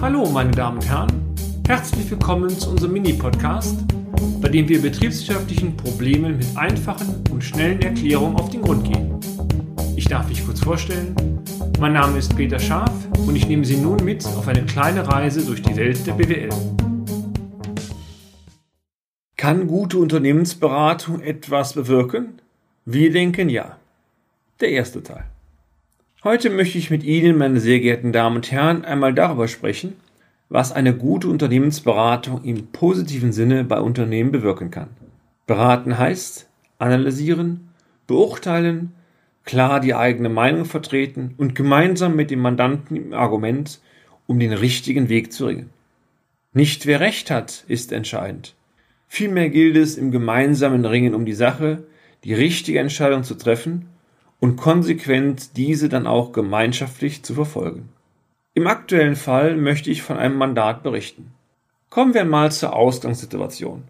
Hallo, meine Damen und Herren. Herzlich willkommen zu unserem Mini-Podcast, bei dem wir betriebswirtschaftlichen Problemen mit einfachen und schnellen Erklärungen auf den Grund gehen. Ich darf mich kurz vorstellen. Mein Name ist Peter Scharf und ich nehme Sie nun mit auf eine kleine Reise durch die Welt der BWL. Kann gute Unternehmensberatung etwas bewirken? Wir denken ja. Der erste Teil. Heute möchte ich mit Ihnen, meine sehr geehrten Damen und Herren, einmal darüber sprechen, was eine gute Unternehmensberatung im positiven Sinne bei Unternehmen bewirken kann. Beraten heißt analysieren, beurteilen, klar die eigene Meinung vertreten und gemeinsam mit dem Mandanten im Argument um den richtigen Weg zu ringen. Nicht wer recht hat, ist entscheidend. Vielmehr gilt es im gemeinsamen Ringen um die Sache, die richtige Entscheidung zu treffen und konsequent diese dann auch gemeinschaftlich zu verfolgen. Im aktuellen Fall möchte ich von einem Mandat berichten. Kommen wir mal zur Ausgangssituation.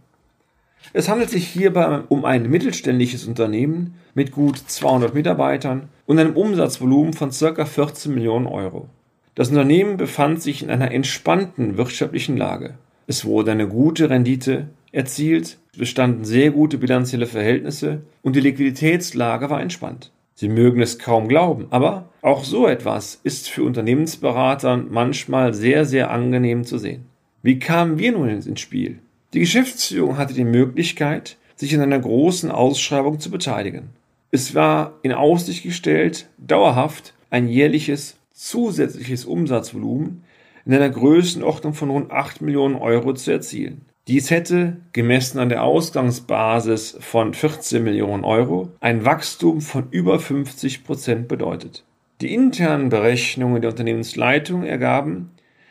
Es handelt sich hierbei um ein mittelständisches Unternehmen mit gut 200 Mitarbeitern und einem Umsatzvolumen von ca. 14 Millionen Euro. Das Unternehmen befand sich in einer entspannten wirtschaftlichen Lage. Es wurde eine gute Rendite erzielt, bestanden sehr gute bilanzielle Verhältnisse und die Liquiditätslage war entspannt. Sie mögen es kaum glauben, aber auch so etwas ist für Unternehmensberater manchmal sehr, sehr angenehm zu sehen. Wie kamen wir nun ins Spiel? Die Geschäftsführung hatte die Möglichkeit, sich in einer großen Ausschreibung zu beteiligen. Es war in Aussicht gestellt, dauerhaft ein jährliches zusätzliches Umsatzvolumen in einer Größenordnung von rund 8 Millionen Euro zu erzielen. Dies hätte, gemessen an der Ausgangsbasis von 14 Millionen Euro, ein Wachstum von über 50 Prozent bedeutet. Die internen Berechnungen der Unternehmensleitung ergaben,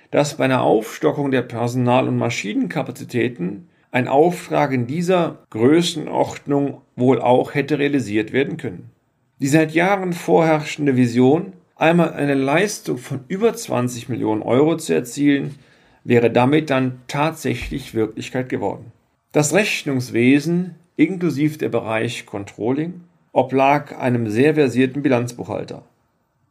dass bei einer Aufstockung der Personal- und Maschinenkapazitäten ein Auftrag in dieser Größenordnung wohl auch hätte realisiert werden können. Die seit Jahren vorherrschende Vision, einmal eine Leistung von über 20 Millionen Euro zu erzielen, wäre damit dann tatsächlich Wirklichkeit geworden. Das Rechnungswesen inklusive der Bereich Controlling oblag einem sehr versierten Bilanzbuchhalter.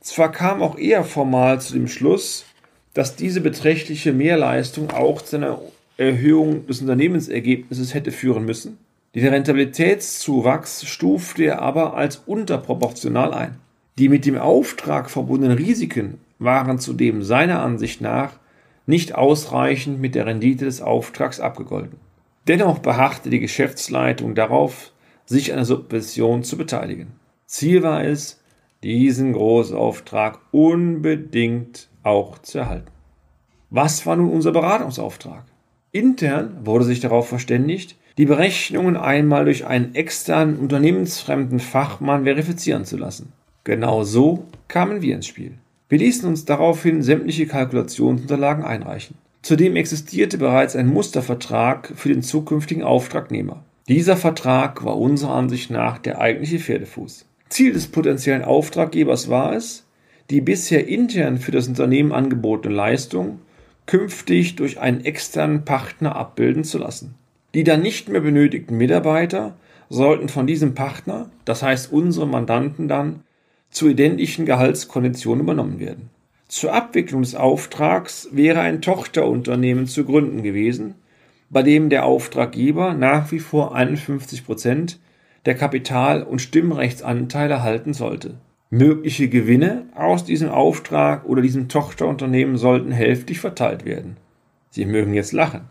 Zwar kam auch er formal zu dem Schluss, dass diese beträchtliche Mehrleistung auch zu einer Erhöhung des Unternehmensergebnisses hätte führen müssen. Den Rentabilitätszuwachs stufte er aber als unterproportional ein. Die mit dem Auftrag verbundenen Risiken waren zudem seiner Ansicht nach nicht ausreichend mit der Rendite des Auftrags abgegolten. Dennoch beharrte die Geschäftsleitung darauf, sich an der Subvention zu beteiligen. Ziel war es, diesen Großauftrag unbedingt auch zu erhalten. Was war nun unser Beratungsauftrag? Intern wurde sich darauf verständigt, die Berechnungen einmal durch einen externen unternehmensfremden Fachmann verifizieren zu lassen. Genau so kamen wir ins Spiel. Wir ließen uns daraufhin sämtliche Kalkulationsunterlagen einreichen. Zudem existierte bereits ein Mustervertrag für den zukünftigen Auftragnehmer. Dieser Vertrag war unserer Ansicht nach der eigentliche Pferdefuß. Ziel des potenziellen Auftraggebers war es, die bisher intern für das Unternehmen angebotene Leistung künftig durch einen externen Partner abbilden zu lassen. Die dann nicht mehr benötigten Mitarbeiter sollten von diesem Partner, das heißt unsere Mandanten dann, zu identischen Gehaltskonditionen übernommen werden. Zur Abwicklung des Auftrags wäre ein Tochterunternehmen zu gründen gewesen, bei dem der Auftraggeber nach wie vor 51 Prozent der Kapital- und Stimmrechtsanteile halten sollte. Mögliche Gewinne aus diesem Auftrag oder diesem Tochterunternehmen sollten hälftig verteilt werden. Sie mögen jetzt lachen.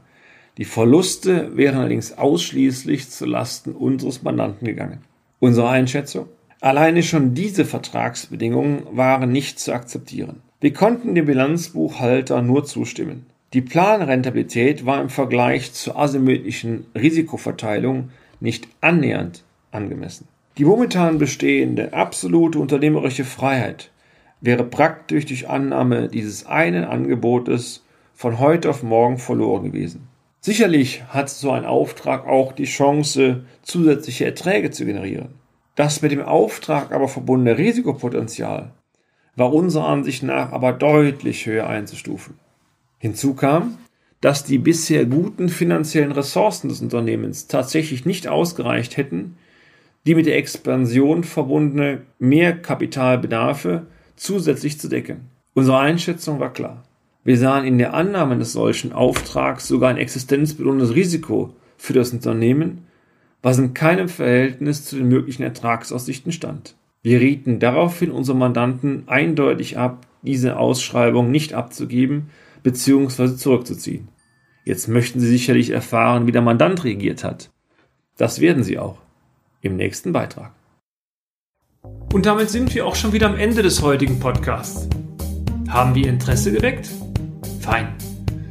Die Verluste wären allerdings ausschließlich zu Lasten unseres Mandanten gegangen. Unsere Einschätzung? Alleine schon diese Vertragsbedingungen waren nicht zu akzeptieren. Wir konnten dem Bilanzbuchhalter nur zustimmen. Die Planrentabilität war im Vergleich zur asymmetrischen Risikoverteilung nicht annähernd angemessen. Die momentan bestehende absolute unternehmerische Freiheit wäre praktisch durch Annahme dieses einen Angebotes von heute auf morgen verloren gewesen. Sicherlich hat so ein Auftrag auch die Chance, zusätzliche Erträge zu generieren. Das mit dem Auftrag aber verbundene Risikopotenzial war unserer Ansicht nach aber deutlich höher einzustufen. Hinzu kam, dass die bisher guten finanziellen Ressourcen des Unternehmens tatsächlich nicht ausgereicht hätten, die mit der Expansion verbundene Mehrkapitalbedarfe zusätzlich zu decken. Unsere Einschätzung war klar. Wir sahen in der Annahme eines solchen Auftrags sogar ein existenzbelohnendes Risiko für das Unternehmen, was in keinem Verhältnis zu den möglichen Ertragsaussichten stand. Wir rieten daraufhin unsere Mandanten eindeutig ab, diese Ausschreibung nicht abzugeben bzw. zurückzuziehen. Jetzt möchten Sie sicherlich erfahren, wie der Mandant reagiert hat. Das werden Sie auch im nächsten Beitrag. Und damit sind wir auch schon wieder am Ende des heutigen Podcasts. Haben wir Interesse geweckt? Fein.